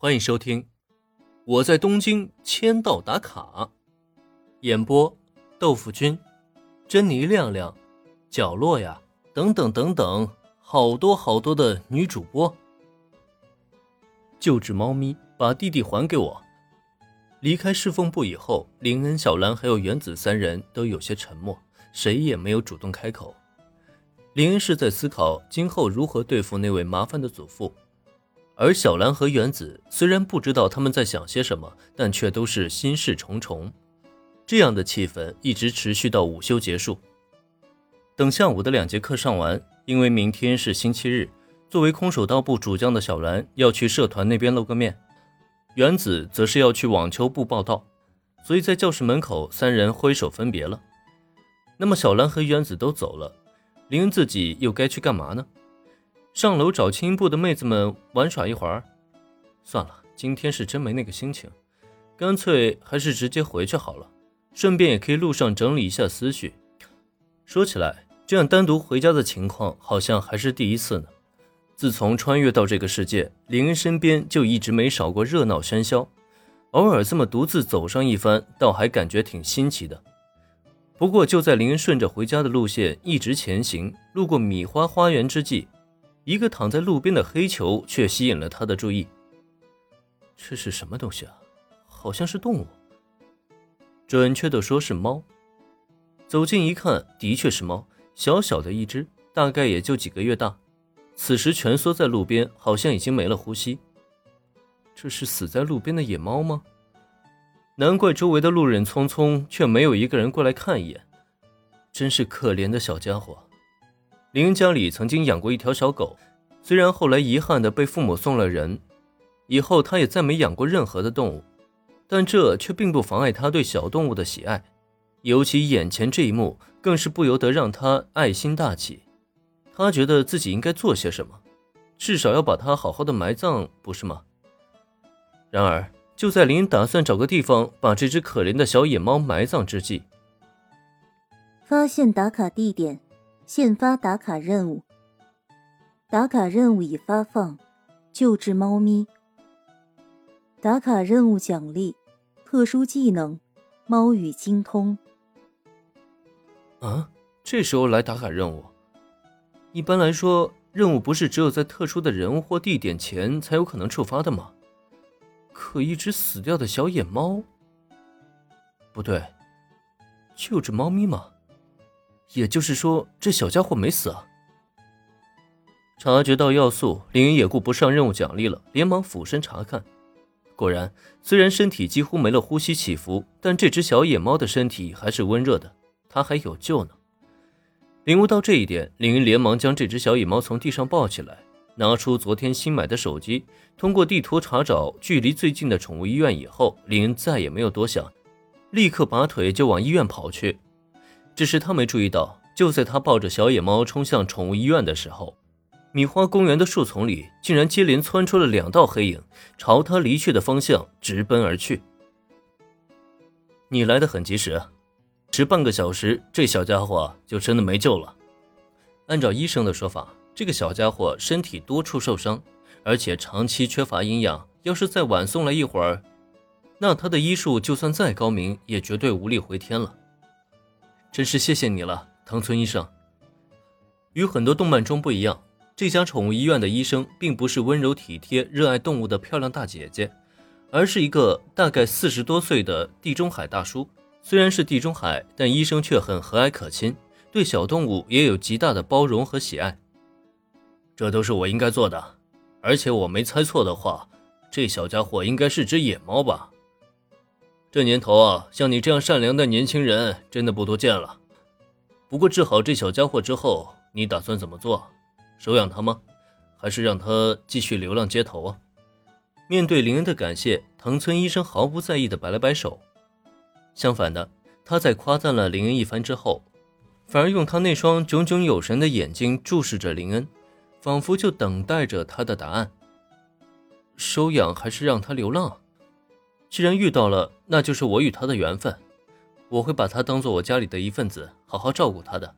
欢迎收听《我在东京签到打卡》，演播：豆腐君、珍妮亮亮、角落呀，等等等等，好多好多的女主播。救治猫咪，把弟弟还给我。离开侍奉部以后，林恩、小兰还有原子三人都有些沉默，谁也没有主动开口。林恩是在思考今后如何对付那位麻烦的祖父。而小兰和原子虽然不知道他们在想些什么，但却都是心事重重。这样的气氛一直持续到午休结束。等下午的两节课上完，因为明天是星期日，作为空手道部主将的小兰要去社团那边露个面，原子则是要去网球部报道，所以在教室门口三人挥手分别了。那么小兰和原子都走了，林恩自己又该去干嘛呢？上楼找青音部的妹子们玩耍一会儿，算了，今天是真没那个心情，干脆还是直接回去好了，顺便也可以路上整理一下思绪。说起来，这样单独回家的情况好像还是第一次呢。自从穿越到这个世界，林恩身边就一直没少过热闹喧嚣，偶尔这么独自走上一番，倒还感觉挺新奇的。不过就在林恩顺着回家的路线一直前行，路过米花花园之际。一个躺在路边的黑球却吸引了他的注意。这是什么东西啊？好像是动物，准确的说是猫。走近一看，的确是猫，小小的一只，大概也就几个月大。此时蜷缩在路边，好像已经没了呼吸。这是死在路边的野猫吗？难怪周围的路人匆匆，却没有一个人过来看一眼。真是可怜的小家伙。林家里曾经养过一条小狗，虽然后来遗憾的被父母送了人，以后他也再没养过任何的动物，但这却并不妨碍他对小动物的喜爱，尤其眼前这一幕更是不由得让他爱心大起。他觉得自己应该做些什么，至少要把它好好的埋葬，不是吗？然而，就在林打算找个地方把这只可怜的小野猫埋葬之际，发现打卡地点。现发打卡任务，打卡任务已发放，救治猫咪。打卡任务奖励：特殊技能，猫语精通。啊，这时候来打卡任务？一般来说，任务不是只有在特殊的人物或地点前才有可能触发的吗？可一只死掉的小野猫，不对，救治猫咪吗？也就是说，这小家伙没死啊！察觉到要素，林恩也顾不上任务奖励了，连忙俯身查看。果然，虽然身体几乎没了呼吸起伏，但这只小野猫的身体还是温热的，它还有救呢。领悟到这一点，林恩连忙将这只小野猫从地上抱起来，拿出昨天新买的手机，通过地图查找距离最近的宠物医院以后，林恩再也没有多想，立刻拔腿就往医院跑去。只是他没注意到，就在他抱着小野猫冲向宠物医院的时候，米花公园的树丛里竟然接连窜出了两道黑影，朝他离去的方向直奔而去。你来的很及时，迟半个小时，这小家伙就真的没救了。按照医生的说法，这个小家伙身体多处受伤，而且长期缺乏营养，要是再晚送来一会儿，那他的医术就算再高明，也绝对无力回天了。真是谢谢你了，藤村医生。与很多动漫中不一样，这家宠物医院的医生并不是温柔体贴、热爱动物的漂亮大姐姐，而是一个大概四十多岁的地中海大叔。虽然是地中海，但医生却很和蔼可亲，对小动物也有极大的包容和喜爱。这都是我应该做的，而且我没猜错的话，这小家伙应该是只野猫吧。这年头啊，像你这样善良的年轻人真的不多见了。不过治好这小家伙之后，你打算怎么做？收养他吗？还是让他继续流浪街头啊？面对林恩的感谢，藤村医生毫不在意的摆了摆手。相反的，他在夸赞了林恩一番之后，反而用他那双炯炯有神的眼睛注视着林恩，仿佛就等待着他的答案。收养还是让他流浪？既然遇到了，那就是我与他的缘分。我会把他当做我家里的一份子，好好照顾他的。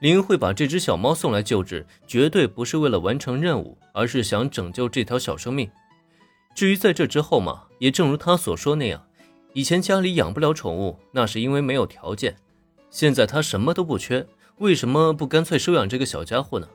林会把这只小猫送来救治，绝对不是为了完成任务，而是想拯救这条小生命。至于在这之后嘛，也正如他所说那样，以前家里养不了宠物，那是因为没有条件。现在他什么都不缺，为什么不干脆收养这个小家伙呢？